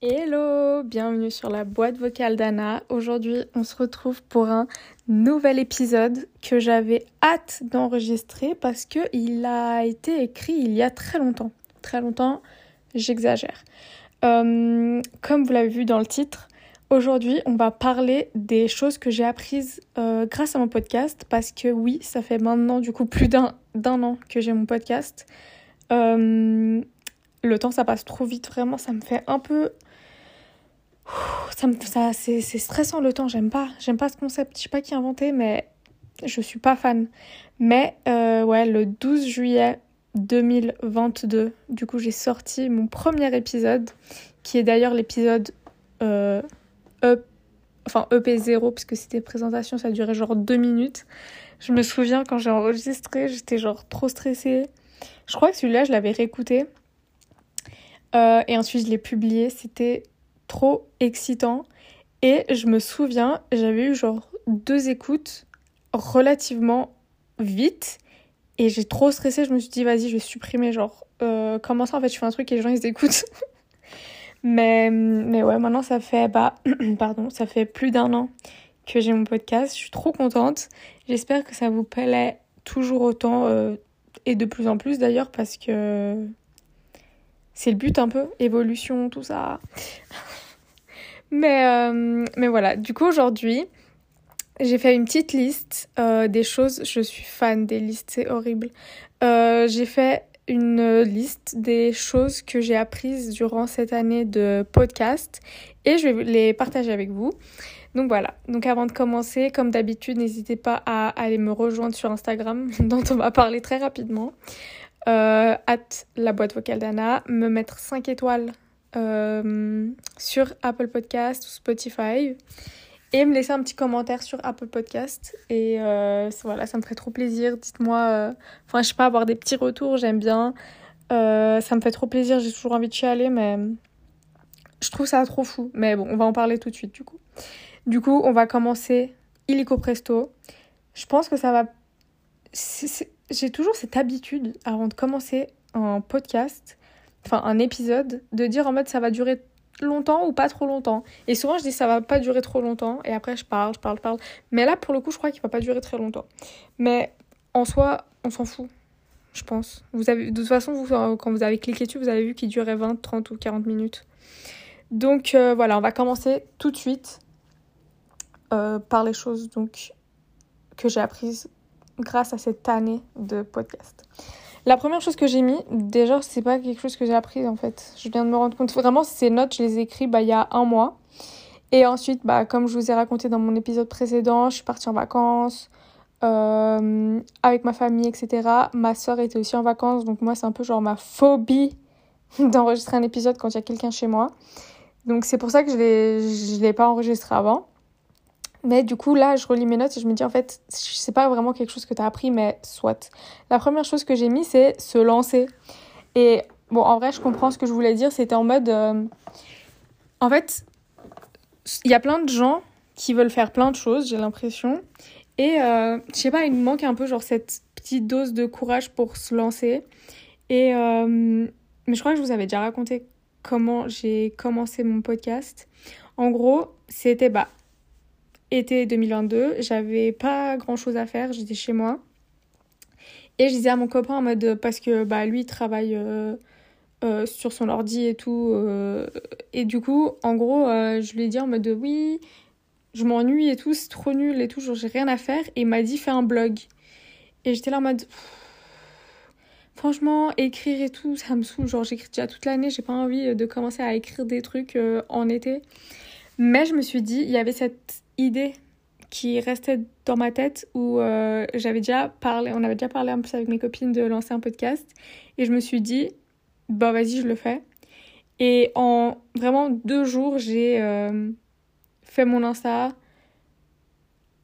Hello, bienvenue sur la boîte vocale d'Anna. Aujourd'hui, on se retrouve pour un nouvel épisode que j'avais hâte d'enregistrer parce que il a été écrit il y a très longtemps. Très longtemps, j'exagère. Euh, comme vous l'avez vu dans le titre, aujourd'hui, on va parler des choses que j'ai apprises euh, grâce à mon podcast parce que oui, ça fait maintenant du coup plus d'un an que j'ai mon podcast. Euh, le temps ça passe trop vite, vraiment, ça me fait un peu ça ça c'est stressant le temps j'aime pas j'aime pas ce concept je sais pas qui a inventé mais je suis pas fan mais euh, ouais le 12 juillet 2022 du coup j'ai sorti mon premier épisode qui est d'ailleurs l'épisode euh, e, enfin EP0 puisque c'était présentation ça durait genre deux minutes je me souviens quand j'ai enregistré j'étais genre trop stressée je crois que celui-là je l'avais réécouté euh, et ensuite je l'ai publié c'était trop excitant. Et je me souviens, j'avais eu genre deux écoutes relativement vite. Et j'ai trop stressé, je me suis dit, vas-y, je vais supprimer. Genre, euh, comment ça en fait, je fais un truc et les gens ils écoutent. mais, mais ouais, maintenant ça fait, bah, pardon, ça fait plus d'un an que j'ai mon podcast. Je suis trop contente. J'espère que ça vous plaît toujours autant euh, et de plus en plus d'ailleurs parce que c'est le but un peu, évolution, tout ça. Mais, euh, mais voilà, du coup aujourd'hui, j'ai fait une petite liste euh, des choses. Je suis fan des listes, c'est horrible. J'ai fait une liste des choses que j'ai apprises durant cette année de podcast et je vais les partager avec vous. Donc voilà, donc avant de commencer, comme d'habitude, n'hésitez pas à aller me rejoindre sur Instagram, dont on va parler très rapidement. Euh, la boîte vocale d'Anna, me mettre 5 étoiles euh, sur Apple Podcast ou Spotify et me laisser un petit commentaire sur Apple Podcast. Et euh, voilà, ça me ferait trop plaisir. Dites-moi, euh, enfin, je sais pas, avoir des petits retours, j'aime bien. ça me fait trop plaisir, j'ai toujours envie de chialer, mais je trouve ça trop fou. Mais bon, on va en parler tout de suite, du coup. Du coup, on va commencer illico presto. Je pense que ça va. J'ai toujours cette habitude, avant de commencer un podcast, enfin un épisode, de dire en mode ça va durer longtemps ou pas trop longtemps. Et souvent je dis ça va pas durer trop longtemps et après je parle, je parle, je parle. Mais là pour le coup je crois qu'il va pas durer très longtemps. Mais en soi on s'en fout, je pense. Vous avez, de toute façon vous, quand vous avez cliqué dessus vous avez vu qu'il durait 20, 30 ou 40 minutes. Donc euh, voilà on va commencer tout de suite euh, par les choses donc que j'ai apprises grâce à cette année de podcast. La première chose que j'ai mis, déjà, c'est pas quelque chose que j'ai appris en fait. Je viens de me rendre compte. Vraiment, ces notes, je les ai écrites bah, il y a un mois. Et ensuite, bah, comme je vous ai raconté dans mon épisode précédent, je suis partie en vacances euh, avec ma famille, etc. Ma soeur était aussi en vacances, donc moi, c'est un peu genre ma phobie d'enregistrer un épisode quand il y a quelqu'un chez moi. Donc c'est pour ça que je ne l'ai pas enregistré avant. Mais du coup, là, je relis mes notes et je me dis, en fait, c'est pas vraiment quelque chose que tu as appris, mais soit. La première chose que j'ai mis, c'est se lancer. Et bon, en vrai, je comprends ce que je voulais dire. C'était en mode. Euh, en fait, il y a plein de gens qui veulent faire plein de choses, j'ai l'impression. Et euh, je sais pas, il me manque un peu, genre, cette petite dose de courage pour se lancer. Et. Euh, mais je crois que je vous avais déjà raconté comment j'ai commencé mon podcast. En gros, c'était bah été 2022, j'avais pas grand chose à faire, j'étais chez moi. Et je disais à mon copain en mode, parce que bah, lui il travaille euh, euh, sur son ordi et tout. Euh, et du coup, en gros, je lui ai dit en mode, oui, je m'ennuie et tout, c'est trop nul et tout, genre j'ai rien à faire. Et il m'a dit, fais un blog. Et j'étais là en mode, franchement, écrire et tout, ça me saoule. Genre j'écris déjà toute l'année, j'ai pas envie de commencer à écrire des trucs en été. Mais je me suis dit, il y avait cette idée qui restait dans ma tête où euh, j'avais déjà parlé, on avait déjà parlé un peu avec mes copines de lancer un podcast et je me suis dit, bah vas-y, je le fais. Et en vraiment deux jours, j'ai euh, fait mon Insta,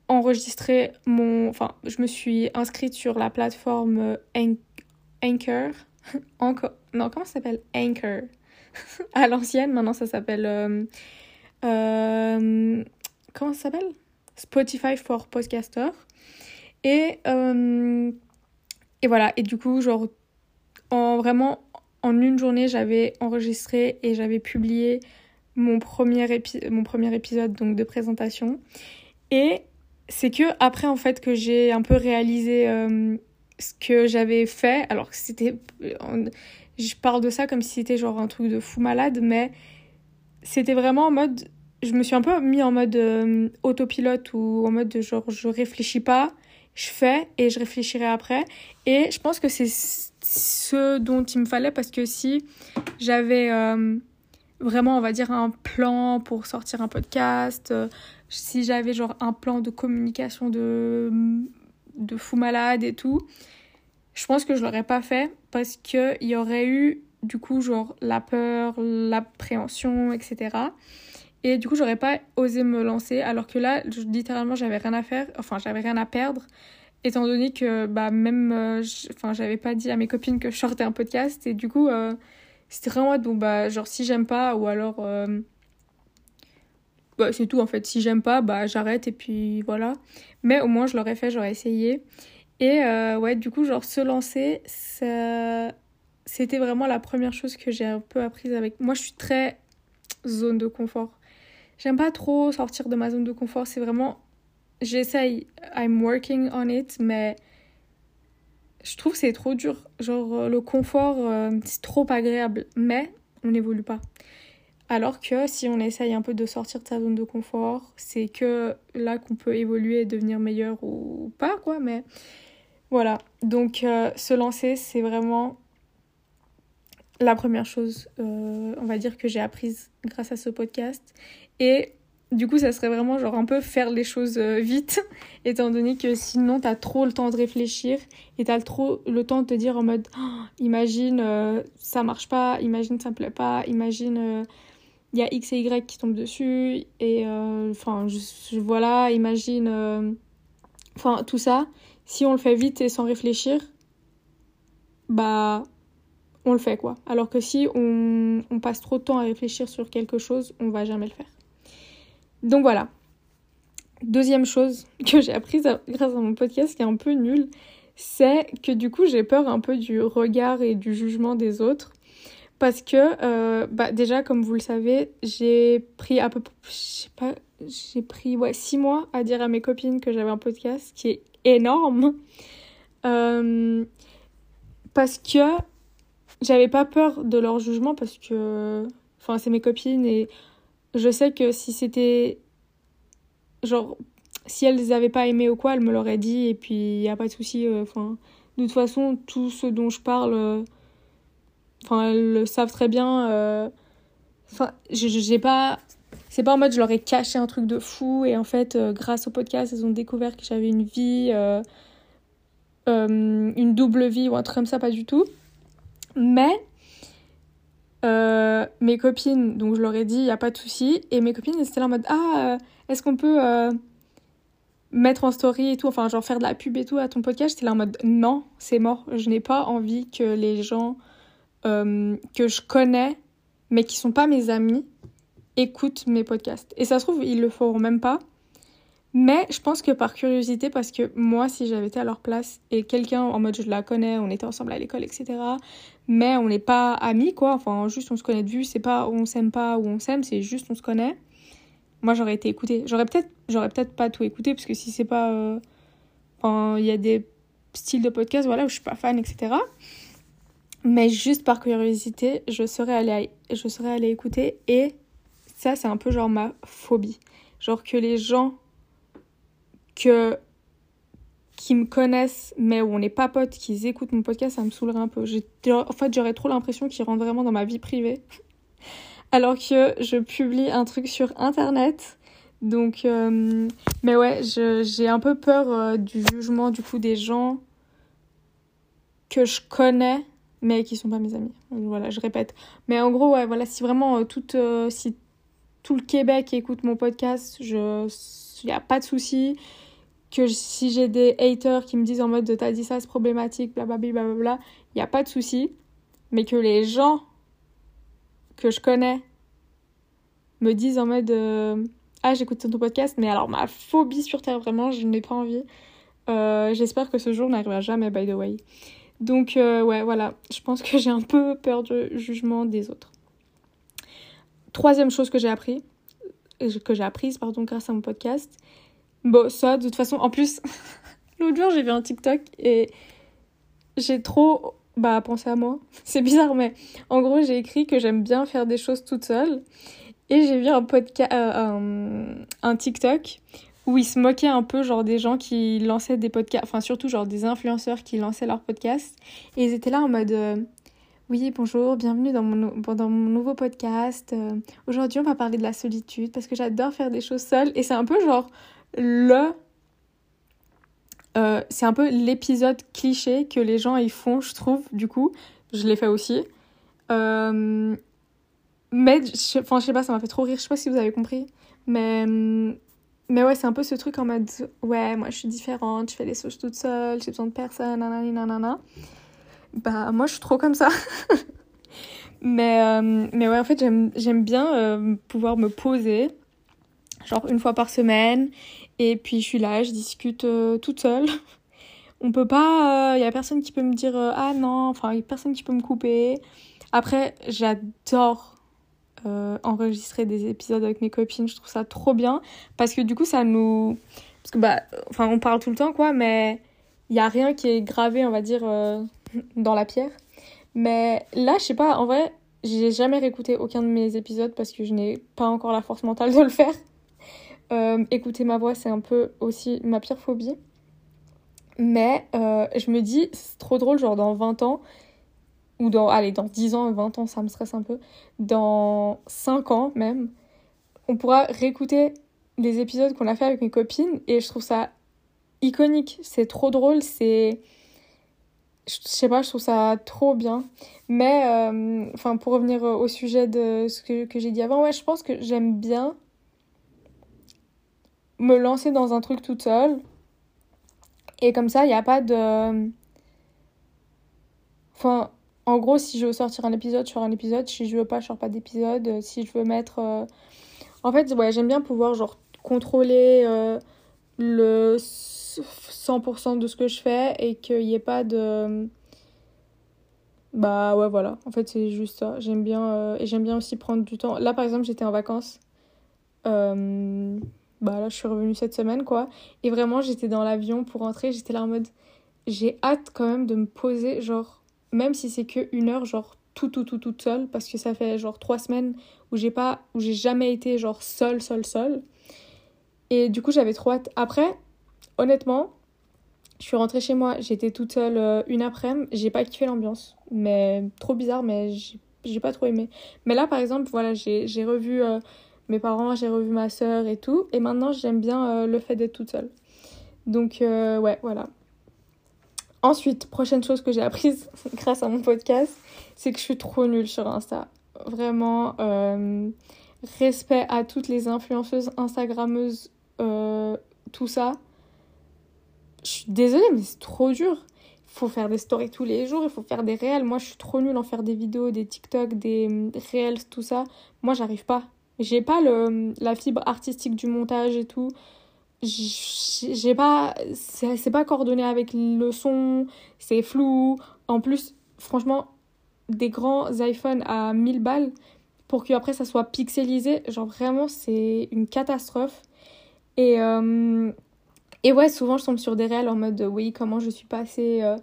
enregistré mon. Enfin, je me suis inscrite sur la plateforme Anchor. Encore. Non, comment ça s'appelle? Anchor. à l'ancienne, maintenant ça s'appelle. Euh, comment ça s'appelle? Spotify for Podcaster. Et, et voilà, et du coup, genre, en vraiment, en une journée, j'avais enregistré et j'avais publié mon premier, mon premier épisode donc de présentation. Et c'est que après en fait que j'ai un peu réalisé euh, ce que j'avais fait. Alors c'était, je parle de ça comme si c'était genre un truc de fou malade, mais c'était vraiment en mode, je me suis un peu mis en mode euh, autopilote ou en mode de genre je réfléchis pas, je fais et je réfléchirai après. Et je pense que c'est ce dont il me fallait parce que si j'avais euh, vraiment, on va dire, un plan pour sortir un podcast, euh, si j'avais genre un plan de communication de, de fou malade et tout, je pense que je l'aurais pas fait parce qu'il y aurait eu du coup genre la peur, l'appréhension, etc. Et du coup, j'aurais pas osé me lancer alors que là, littéralement, j'avais rien à faire, enfin, j'avais rien à perdre étant donné que bah même euh, enfin j'avais pas dit à mes copines que je sortais un podcast. Et du coup euh, c'était vraiment bon bah genre si j'aime pas ou alors euh, bah, c'est tout en fait. Si j'aime pas bah j'arrête et puis voilà. Mais au moins je l'aurais fait j'aurais essayé. Et euh, ouais du coup genre se lancer ça c'était vraiment la première chose que j'ai un peu apprise avec moi je suis très zone de confort j'aime pas trop sortir de ma zone de confort c'est vraiment j'essaye I'm working on it mais je trouve que c'est trop dur. Genre, euh, le confort, euh, c'est trop agréable, mais on n'évolue pas. Alors que si on essaye un peu de sortir de sa zone de confort, c'est que là qu'on peut évoluer et devenir meilleur ou pas, quoi. Mais voilà. Donc, euh, se lancer, c'est vraiment la première chose, on va dire, que j'ai apprise grâce à ce podcast. Et du coup, ça serait vraiment genre un peu faire les choses euh, vite, étant donné que sinon t'as trop le temps de réfléchir et t'as trop le temps de te dire en mode oh, imagine euh, ça marche pas, imagine ça me plaît pas, imagine il euh, y a X et Y qui tombent dessus et enfin voilà, imagine enfin tout ça. Si on le fait vite et sans réfléchir, bah on le fait quoi. Alors que si on, passe trop de temps à réfléchir sur quelque chose, on va jamais le faire. Donc voilà. Deuxième chose que j'ai apprise grâce à mon podcast qui est un peu nul, c'est que du coup j'ai peur un peu du regard et du jugement des autres. Parce que, euh, bah déjà, comme vous le savez, j'ai pris à peu je pas, j'ai pris ouais, six mois à dire à mes copines que j'avais un podcast, qui est énorme. Euh, parce que j'avais pas peur de leur jugement, parce que, enfin, c'est mes copines et je sais que si c'était. Genre, si elles n'avaient pas aimé ou quoi, elles me l'auraient dit et puis il n'y a pas de souci. Euh, enfin, de toute façon, tout ce dont je parle, euh, enfin, elles le savent très bien. Euh, enfin, j'ai pas. C'est pas en mode je leur ai caché un truc de fou et en fait, grâce au podcast, elles ont découvert que j'avais une vie, une double vie ou un truc comme ça, pas du tout. Mais euh, mes copines, donc je leur ai dit, il n'y a pas de souci. Et mes copines, elles étaient là en mode, ah, euh, est-ce qu'on peut euh, mettre en story et tout, enfin, genre faire de la pub et tout à ton podcast? J'étais là en mode, non, c'est mort. Je n'ai pas envie que les gens que je connais, mais qui sont pas mes amis, écoutent mes podcasts. Et ça se trouve, ils le feront même pas. Mais je pense que par curiosité, parce que moi, si j'avais été à leur place et quelqu'un en mode je la connais, on était ensemble à l'école, etc. Mais on n'est pas amis, quoi. Enfin, juste on se connaît de vue, c'est pas on s'aime pas ou on s'aime, c'est juste on se connaît. Moi, j'aurais été écoutée. J'aurais peut-être, j'aurais peut-être pas tout écouté, parce que si c'est pas. Euh, enfin, il y a des styles de podcast, voilà, où je suis pas fan, etc. Mais juste par curiosité, je serais allée, je serais allée écouter et ça, c'est un peu genre ma phobie. Genre que les gens que qui me connaissent mais où on n'est pas potes, qui écoutent mon podcast, ça me saoulerait un peu. En fait, j'aurais trop l'impression qu'ils rentrent vraiment dans ma vie privée. Alors que je publie un truc sur internet. Donc, euh, mais ouais, j'ai un peu peur euh, du jugement du coup des gens que je connais mais qui sont pas mes amis. Voilà, je répète. Mais en gros, ouais, voilà, si vraiment euh, tout, si tout le Québec écoute mon podcast, il n'y a pas de souci que si j'ai des haters qui me disent en mode t'as dit ça c'est problématique blablabla blablabla il n'y a pas de souci mais que les gens que je connais me disent en mode euh, ah j'écoute ton podcast mais alors ma phobie sur terre vraiment je n'ai pas envie Euh, j'espère que ce jour n'arrivera jamais, by the way. Donc, euh, ouais, voilà. Je pense que j'ai un peu peur du jugement des autres. Troisième chose que j'ai appris, que j'ai apprise, pardon, grâce à mon podcast. Bon, ça, de toute façon, en plus, l'autre jour, j'ai vu un TikTok et j'ai trop bah pensé à moi. C'est bizarre, mais en gros, j'ai écrit que j'aime bien faire des choses toute seule. Et j'ai vu un podcast, euh, un, TikTok où ils se moquaient un peu genre des gens qui lançaient des podcasts, enfin surtout genre des influenceurs qui lançaient leurs podcasts. Et ils étaient là en mode euh, oui bonjour, bienvenue dans mon, dans mon nouveau podcast. Euh, aujourd'hui on va parler de la solitude parce que j'adore faire des choses seule. Et c'est un peu genre le euh, c'est un peu l'épisode cliché que les gens ils font, je trouve, du coup. Je l'ai fait aussi. Euh, mais, enfin, je sais pas, ça m'a fait trop rire. Je sais pas si vous avez compris. Mais, mais ouais, c'est un peu ce truc en mode Ouais, moi je suis différente, je fais les choses toute seule, j'ai besoin de personne, nanana, nanana. Bah, moi je suis trop comme ça. mais, euh, mais ouais, en fait, j'aime bien pouvoir me poser, genre une fois par semaine, et puis je suis là, je discute euh, toute seule. On peut pas, il euh, y a personne qui peut me dire euh, ah non, enfin il a personne qui peut me couper. Après, j'adore enregistrer des épisodes avec mes copines, je trouve ça trop bien parce que du coup ça nous parce que bah enfin on parle tout le temps quoi mais il y a rien qui est gravé, on va dire dans la pierre. Mais là, je sais pas, en vrai, j'ai jamais réécouté aucun de mes épisodes parce que je n'ai pas encore la force mentale de le faire. Euh, écouter ma voix, c'est un peu aussi ma pire phobie. Mais euh, je me dis, c'est trop drôle, genre dans 20 ans, ou dans, allez, dans 10 ans, 20 ans, ça me stresse un peu. Dans 5 ans même, on pourra réécouter les épisodes qu'on a fait avec mes copines et je trouve ça iconique. C'est trop drôle, c'est. Je sais pas, je trouve ça trop bien. Mais, euh, enfin, pour revenir au sujet de ce que, que j'ai dit avant, ouais, je pense que j'aime bien me lancer dans un truc toute seule. Et comme ça, il n'y a pas de... Enfin, en gros, si je veux sortir un épisode, je sors un épisode. Si je veux pas, je sors pas d'épisode. Si je veux mettre... Euh, en fait, j'aime bien pouvoir genre contrôler euh, le 100% de ce que je fais et qu'il n'y ait pas de... Bah ouais, voilà. En fait, c'est juste ça. J'aime bien... Euh, et j'aime bien aussi prendre du temps. Là, par exemple, j'étais en vacances. Euh bah là je suis revenue cette semaine quoi. Et vraiment j'étais dans l'avion pour rentrer j'étais là en mode j'ai hâte quand même de me poser genre même si c'est que une heure genre tout tout tout toute seule parce que ça fait genre trois semaines où j'ai pas où j'ai jamais été genre seule seule seule. Et du coup j'avais trop hâte. Après honnêtement je suis rentrée chez moi j'étais toute seule euh, une après-midi j'ai pas kiffé l'ambiance. Mais trop bizarre mais j'ai pas trop aimé. Mais là par exemple voilà j'ai revu euh, mes parents, j'ai revu ma soeur et tout. Et maintenant, j'aime bien euh, le fait d'être toute seule. Donc, euh, ouais, voilà. Ensuite, prochaine chose que j'ai apprise grâce à mon podcast, c'est que je suis trop nulle sur Insta. Vraiment, euh, respect à toutes les influenceuses, Instagrammeuses, tout ça. Je suis désolée, mais c'est trop dur. Il faut faire des stories tous les jours, il faut faire des réels. Moi, je suis trop nulle en faire des vidéos, des TikTok, des réels, tout ça. Moi, j'arrive pas. J'ai pas le, la fibre artistique du montage et tout. J'ai pas. C'est pas coordonné avec le son, c'est flou. En plus, franchement, des grands iPhones à 1000 balles pour que après ça soit pixelisé, genre vraiment, c'est une catastrophe. Et. Euh, et ouais, souvent je tombe sur des réels en mode oui, comment je suis passée euh,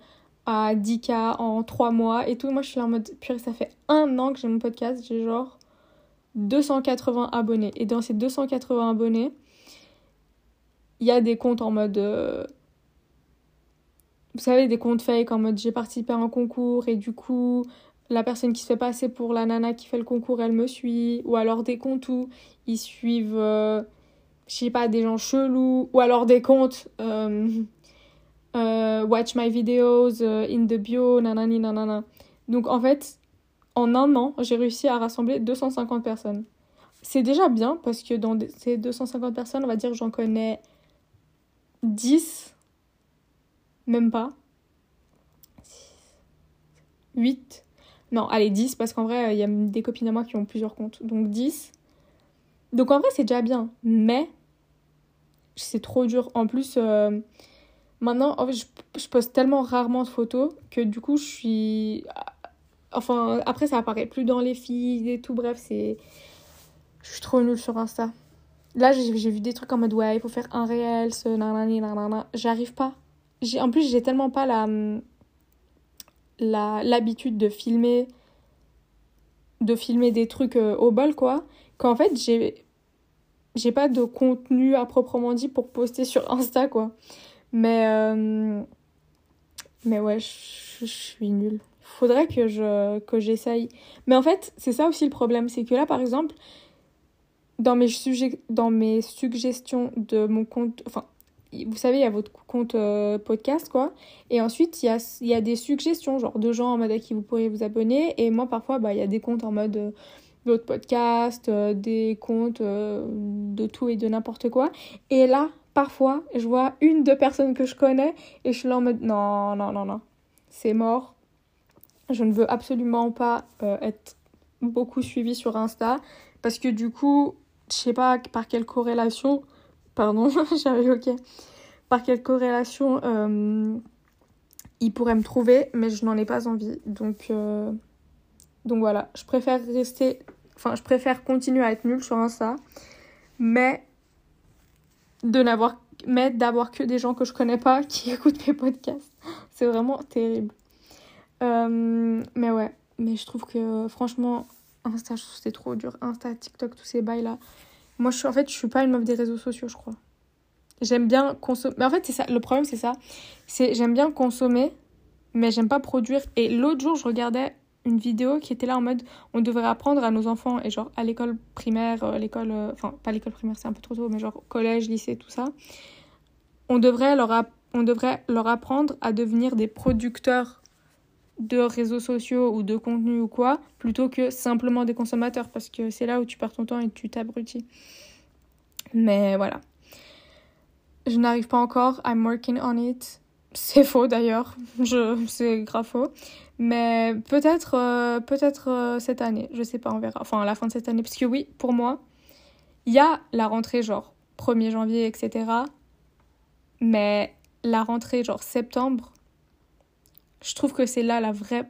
à 10K en 3 mois et tout. Moi je suis en mode purée, ça fait un an que j'ai mon podcast, j'ai genre 280 abonnés. Et dans ces 280 abonnés, il y a des comptes en mode. Euh, vous savez, des comptes fake en mode j'ai participé à un concours et du coup, la personne qui se fait passer pour la nana qui fait le concours, elle me suit. Ou alors des comptes où ils suivent, euh, je sais pas, des gens chelous. Ou alors des comptes. Euh, watch my videos in the bio, nanani nanana. Donc en fait, en un an, j'ai réussi à rassembler 250 personnes. C'est déjà bien parce que dans ces 250 personnes, on va dire j'en connais 10, même pas. 8. Non, allez, 10 parce qu'en vrai, il y a des copines à moi qui ont plusieurs comptes. Donc 10. Donc en vrai, c'est déjà bien. Mais c'est trop dur. En plus, euh, Maintenant, je poste tellement rarement de photos que du coup, je suis. Enfin, après, ça apparaît plus dans les feeds et tout. Bref, c'est. Je suis trop nulle sur Insta. Là, j'ai vu des trucs en mode ouais, il faut faire un réel, ce nanani, nanana. J'arrive pas. En plus, j'ai tellement pas la l'habitude de filmer de filmer des trucs euh, au bol quoi qu'en fait j'ai j'ai pas de contenu à proprement dit pour poster sur Insta quoi mais euh, mais ouais je suis nulle faudrait que je que j'essaye mais en fait c'est ça aussi le problème c'est que là par exemple dans mes sujets dans mes suggestions de mon compte enfin vous savez, il y a votre compte euh, podcast, quoi. Et ensuite, il y a, y a des suggestions, genre de gens en mode à qui vous pourriez vous abonner. Et moi, parfois, bah, il y a des comptes en mode euh, d'autres podcasts, euh, des comptes euh, de tout et de n'importe quoi. Et là, parfois, je vois une, deux personnes que je connais et je suis là en mode non, non, non, non. C'est mort. Je ne veux absolument pas euh, être beaucoup suivie sur Insta parce que du coup, je sais pas par quelle corrélation pardon, j'avais bloqué. Par quelle corrélation euh, il pourrait me trouver, mais je n'en ai pas envie. Donc, euh, donc voilà, je préfère rester, enfin, je préfère continuer à être nulle sur Insta, mais de n'avoir, d'avoir que des gens que je connais pas qui écoutent mes podcasts. C'est vraiment terrible. Euh, mais ouais, mais je trouve que franchement, Insta, je trouve c'est trop dur. Insta, TikTok, tous ces bails là. Moi, je suis, en fait, je suis pas une meuf des réseaux sociaux, je crois. J'aime bien consommer. Mais en fait, c'est ça. Le problème, c'est ça. C'est j'aime bien consommer, mais j'aime pas produire. Et l'autre jour, je regardais une vidéo qui était là en mode on devrait apprendre à nos enfants et genre à l'école primaire, euh, l'école, euh, enfin pas l'école primaire, c'est un peu trop tôt, mais genre collège, lycée, tout ça. On devrait leur, on devrait leur apprendre à devenir des producteurs de réseaux sociaux ou de contenu ou quoi, plutôt que simplement des consommateurs, parce que c'est là où tu perds ton temps et tu t'abrutis. Mais voilà. Je n'arrive pas encore. I'm working on it. C'est faux d'ailleurs. Je, c'est grave faux. Mais peut-être, euh, peut-être euh, cette année. Je sais pas, on verra. Enfin, à la fin de cette année. Parce que oui, pour moi, il y a la rentrée genre 1er janvier, etc. Mais la rentrée genre septembre, je trouve que c'est là la vraie,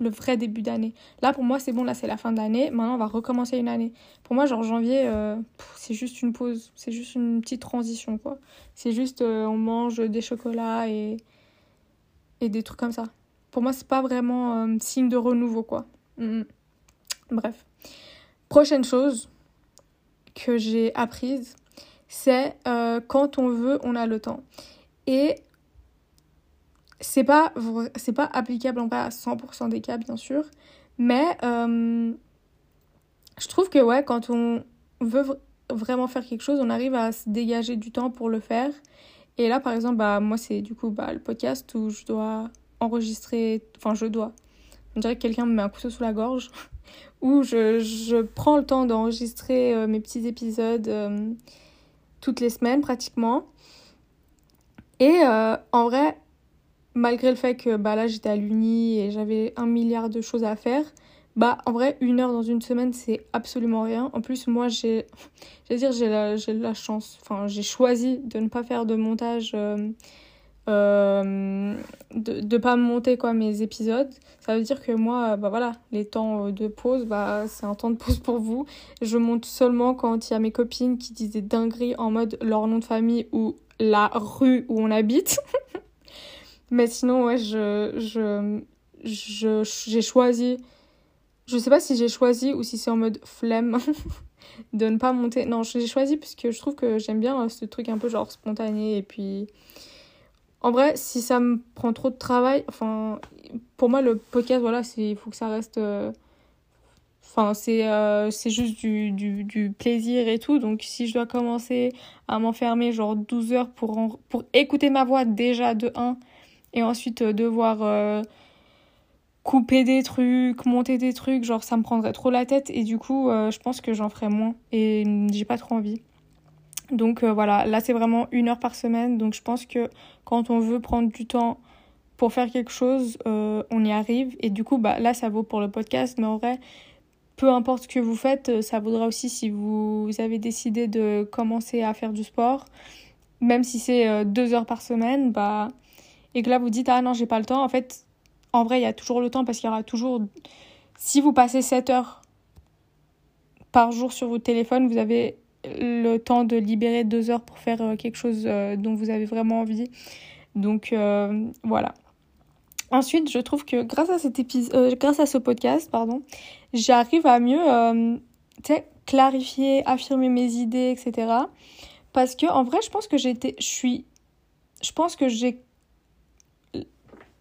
le vrai début d'année. Là, pour moi, c'est bon. Là, c'est la fin de l'année. Maintenant, on va recommencer une année. Pour moi, genre janvier, euh, c'est juste une pause. C'est juste une petite transition, quoi. C'est juste, euh, on mange des chocolats et, et des trucs comme ça. Pour moi, c'est pas vraiment euh, signe de renouveau, quoi. Mhm. Bref. Prochaine chose que j'ai apprise, c'est euh, quand on veut, on a le temps. Et c'est pas, c'est pas applicable en vrai à 100% des cas, bien sûr. Mais euh, je trouve que, ouais, quand on veut vr- vraiment faire quelque chose, on arrive à se dégager du temps pour le faire. Et là, par exemple, bah, moi, c'est du coup bah, le podcast où je dois enregistrer. Enfin, je dois. On dirait que quelqu'un me met un couteau sous la gorge. où je, je prends le temps d'enregistrer euh, mes petits épisodes euh, toutes les semaines, pratiquement. Et en vrai, malgré le fait que bah, là, j'étais à l'uni et j'avais un milliard de choses à faire. Bah, en vrai, une heure dans une semaine, c'est absolument rien. En plus, moi, j'ai, dire, j'ai la, la chance, enfin, j'ai choisi de ne pas faire de montage, euh, euh, de, de pas monter, quoi, mes épisodes. Ça veut dire que moi, bah voilà, les temps de pause, bah, c'est un temps de pause pour vous. Je monte seulement quand il y a mes copines qui disent des dingueries en mode leur nom de famille ou la rue où on habite. Mais sinon, ouais, je, je, je, j'ai choisi je sais pas si j'ai choisi ou si c'est en mode flemme de ne pas monter. Non, j'ai choisi parce que je trouve que j'aime bien euh, ce truc un peu genre spontané. Et puis, en vrai, si ça me prend trop de travail, enfin, pour moi, le podcast, voilà, il faut que ça reste. euh, Enfin, c'est euh, juste du, du, plaisir et tout. Donc, si je dois commencer à m'enfermer genre 12 heures pour, pour écouter ma voix déjà de 1 et ensuite euh, devoir. euh, couper des trucs, monter des trucs, genre ça me prendrait trop la tête. Et du coup euh, je pense que j'en ferais moins. Et j'ai pas trop envie. Donc voilà, là c'est vraiment une heure par semaine, donc je pense que quand on veut prendre du temps pour faire quelque chose, on y arrive. Et du coup bah là ça vaut pour le podcast, mais en vrai peu importe ce que vous faites, ça vaudra aussi si vous avez décidé de commencer à faire du sport. Même si c'est deux heures par semaine, bah, et que là vous dites ah non j'ai pas le temps, en fait, en vrai il y a toujours le temps parce qu'il y aura toujours, si vous passez 7 heures par jour sur votre téléphone, vous avez le temps de libérer deux heures pour faire quelque chose dont vous avez vraiment envie. Donc voilà. Ensuite, je trouve que grâce à cet épisode, euh, grâce à ce podcast, pardon, j'arrive à mieux, euh, clarifier, affirmer mes idées, etc. Parce que en vrai, je pense que j'étais, je suis, je pense que j'ai,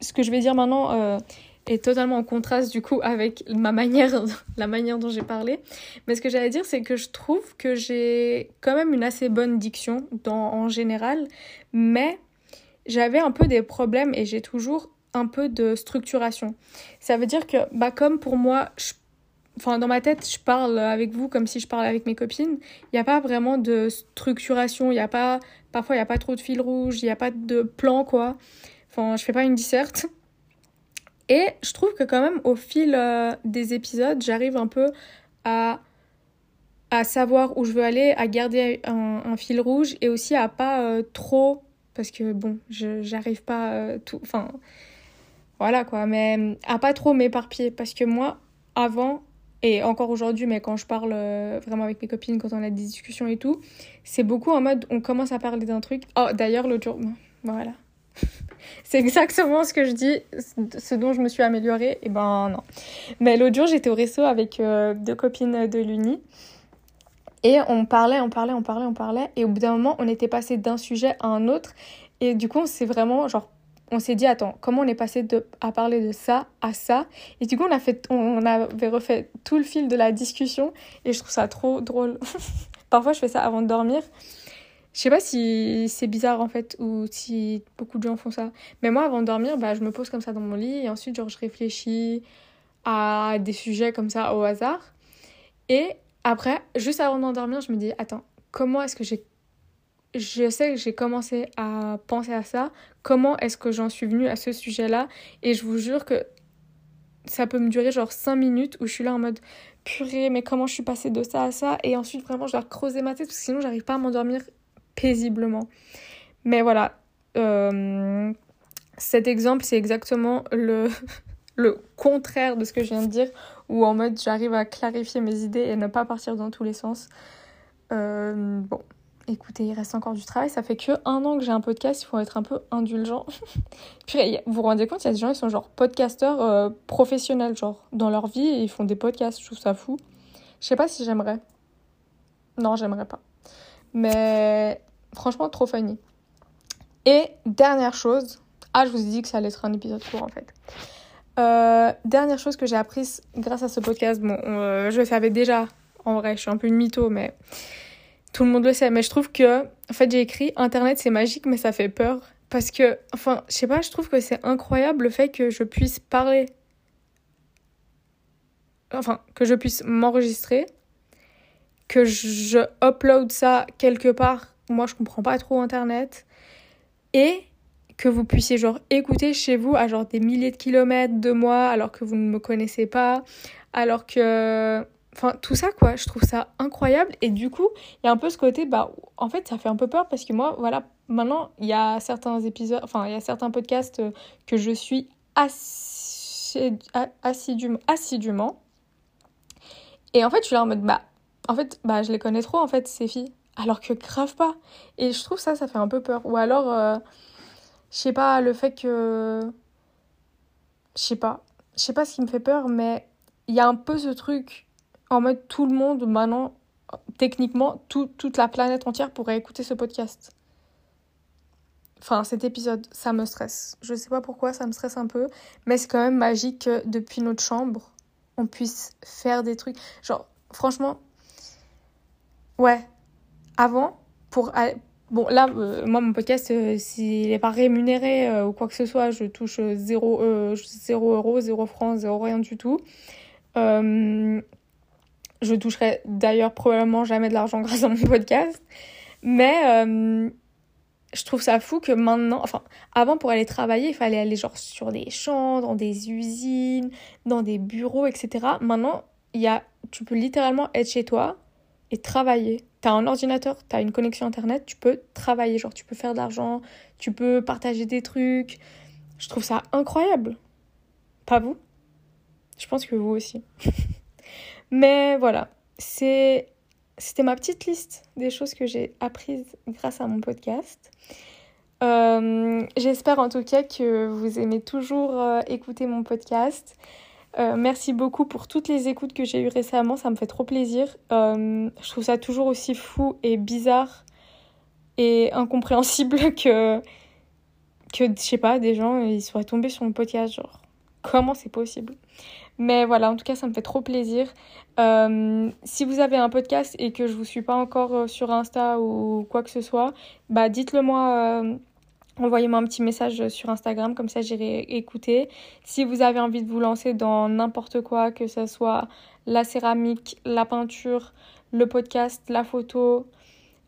ce que je vais dire maintenant euh, est totalement en contraste du coup avec ma manière, la manière dont j'ai parlé. Mais ce que j'allais dire, c'est que je trouve que j'ai quand même une assez bonne diction en général, mais j'avais un peu des problèmes et j'ai toujours un peu de structuration. Ça veut dire que, bah, comme pour moi, enfin, dans ma tête, je parle avec vous comme si je parlais avec mes copines, il n'y a pas vraiment de structuration, il y a pas, parfois, il n'y a pas trop de fil rouge, il n'y a pas de plan, quoi. Je fais pas une disserte. Et je trouve que quand même, au fil euh, des épisodes, j'arrive un peu à à savoir où je veux aller, à garder un, fil rouge et aussi à pas euh, trop parce que bon, j'arrive pas euh, tout enfin voilà quoi, mais à pas trop m'éparpiller parce que moi, avant, et encore aujourd'hui, mais quand je parle vraiment avec mes copines, quand on a des discussions et tout, c'est beaucoup en mode on commence à parler d'un truc. Oh, d'ailleurs, l'autre jour, voilà. c'est exactement ce que je dis, ce dont je me suis améliorée. Et ben non. Mais l'autre jour, j'étais au resto avec euh, deux copines de l'Uni. Et on parlait, on parlait, on parlait, on parlait. Et au bout d'un moment, on était passé d'un sujet à un autre. Et du coup, on s'est vraiment genre on s'est dit, attends, comment on est passé de, à parler de ça à ça? Et du coup, on, a fait, on avait refait tout le fil de la discussion et je trouve ça trop drôle. Parfois, je fais ça avant de dormir. Je sais pas si c'est bizarre en fait ou si beaucoup de gens font ça. Mais moi, avant de dormir, bah, je me pose comme ça dans mon lit et ensuite, genre, je réfléchis à des sujets comme ça au hasard. Et après, juste avant d'endormir, je me dis, attends, comment est-ce que j'ai je sais que j'ai commencé à penser à ça. Comment est-ce que j'en suis venue à ce sujet-là? Et je vous jure que ça peut me durer genre 5 minutes où je suis là en mode purée, mais comment je suis passée de ça à ça? Et ensuite, vraiment, je dois creuser ma tête parce que sinon, j'arrive pas à m'endormir paisiblement. Mais voilà. Euh, cet exemple, c'est exactement le, le contraire de ce que je viens de dire, où en mode j'arrive à clarifier mes idées et ne pas partir dans tous les sens. Euh, bon, écoutez, il reste encore du travail. Ça fait que un an que j'ai un podcast, il faut être un peu indulgent. Puis vous vous rendez compte, il y a des gens qui sont genre podcasteurs euh, professionnels, genre dans leur vie, ils font des podcasts. Je trouve ça fou. Je sais pas si j'aimerais. Non, j'aimerais pas. Mais franchement, trop funny. Et dernière chose. Ah, je vous ai dit que ça allait être un épisode court en fait. Euh, dernière chose que j'ai apprise grâce à ce podcast. Bon, euh, je le savais déjà. En vrai, je suis un peu une mytho, mais tout le monde le sait, mais je trouve que, en fait, j'ai écrit Internet c'est magique, mais ça fait peur. Parce que, enfin, je sais pas, je trouve que c'est incroyable le fait que je puisse parler. Enfin, que je puisse m'enregistrer, que je upload ça quelque part. Moi, je comprends pas trop Internet. Et que vous puissiez, genre, écouter chez vous à genre des milliers de kilomètres de moi, alors que vous ne me connaissez pas, alors que Enfin, tout ça, quoi, je trouve ça incroyable. Et du coup, il y a un peu ce côté, bah, en fait, ça fait un peu peur parce que moi, voilà, maintenant, il y a certains épisodes, enfin, il y a certains podcasts que je suis assidûment, assidûment. Et en fait, je suis là en mode, bah, en fait, bah, je les connais trop, en fait, ces filles. Alors que grave pas. Et je trouve ça, ça fait un peu peur. Ou alors, euh, je sais pas, le fait que. Je sais pas. Je sais pas ce qui me fait peur, mais il y a un peu ce truc en mode tout le monde maintenant, techniquement, toute la planète entière pourrait écouter ce podcast. Enfin, cet épisode, ça me stresse. Je sais pas pourquoi, ça me stresse un peu, mais c'est quand même magique que depuis notre chambre, on puisse faire des trucs. Genre, franchement, ouais. Avant, pour. Bon, là, euh, moi, mon podcast, euh, s'il n'est pas rémunéré euh, ou quoi que ce soit, je touche 0, 0 euros, 0 francs, 0 rien du tout. Je toucherai d'ailleurs probablement jamais de l'argent grâce à mon podcast. Mais je trouve ça fou que maintenant, enfin, avant pour aller travailler, il fallait aller genre sur des champs, dans des usines, dans des bureaux, etc. Maintenant, y a, tu peux littéralement être chez toi et travailler. T'as un ordinateur, t'as une connexion internet, tu peux travailler, genre tu peux faire de l'argent, tu peux partager des trucs. Je trouve ça incroyable. Pas vous? Je pense que vous aussi. Mais voilà, c'est c'était ma petite liste des choses que j'ai apprises grâce à mon podcast. Euh, j'espère en tout cas que vous aimez toujours euh, écouter mon podcast. Euh, merci beaucoup pour toutes les écoutes que j'ai eues récemment, ça me fait trop plaisir. je trouve ça toujours aussi fou et bizarre et incompréhensible que, que je sais pas, des gens ils soient tombés sur mon podcast. Genre, comment c'est possible? Mais voilà, en tout cas, ça me fait trop plaisir. Euh, si vous avez un podcast et que je vous suis pas encore euh, sur Insta ou quoi que ce soit, bah dites-le moi. Euh, envoyez-moi un petit message sur Instagram, comme ça j'irai écouter. Si vous avez envie de vous lancer dans n'importe quoi, que ce soit la céramique, la peinture, le podcast, la photo,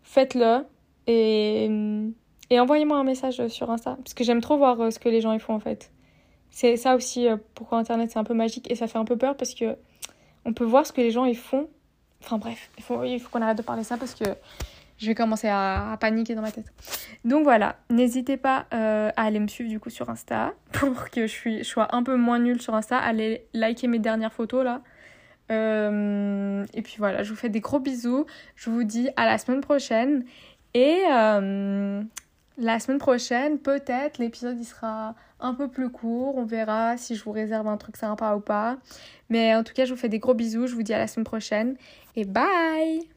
faites-le et, envoyez-moi un message sur Insta, parce que j'aime trop voir ce que les gens y font en fait. C'est ça aussi euh, pourquoi Internet c'est un peu magique et ça fait un peu peur parce que on peut voir ce que les gens ils font. Enfin bref, il faut, il faut qu'on arrête de parler ça parce que je vais commencer à, paniquer dans ma tête. Donc voilà, n'hésitez pas euh, à aller me suivre du coup sur Insta pour que je, sois un peu moins nulle sur Insta. Allez liker mes dernières photos là. Euh, et puis voilà, je vous fais des gros bisous. Je vous dis à la semaine prochaine. Et la semaine prochaine, peut-être l'épisode sera un peu plus court. On verra si je vous réserve un truc sympa ou pas. Mais en tout cas, je vous fais des gros bisous. Je vous dis à la semaine prochaine. Et bye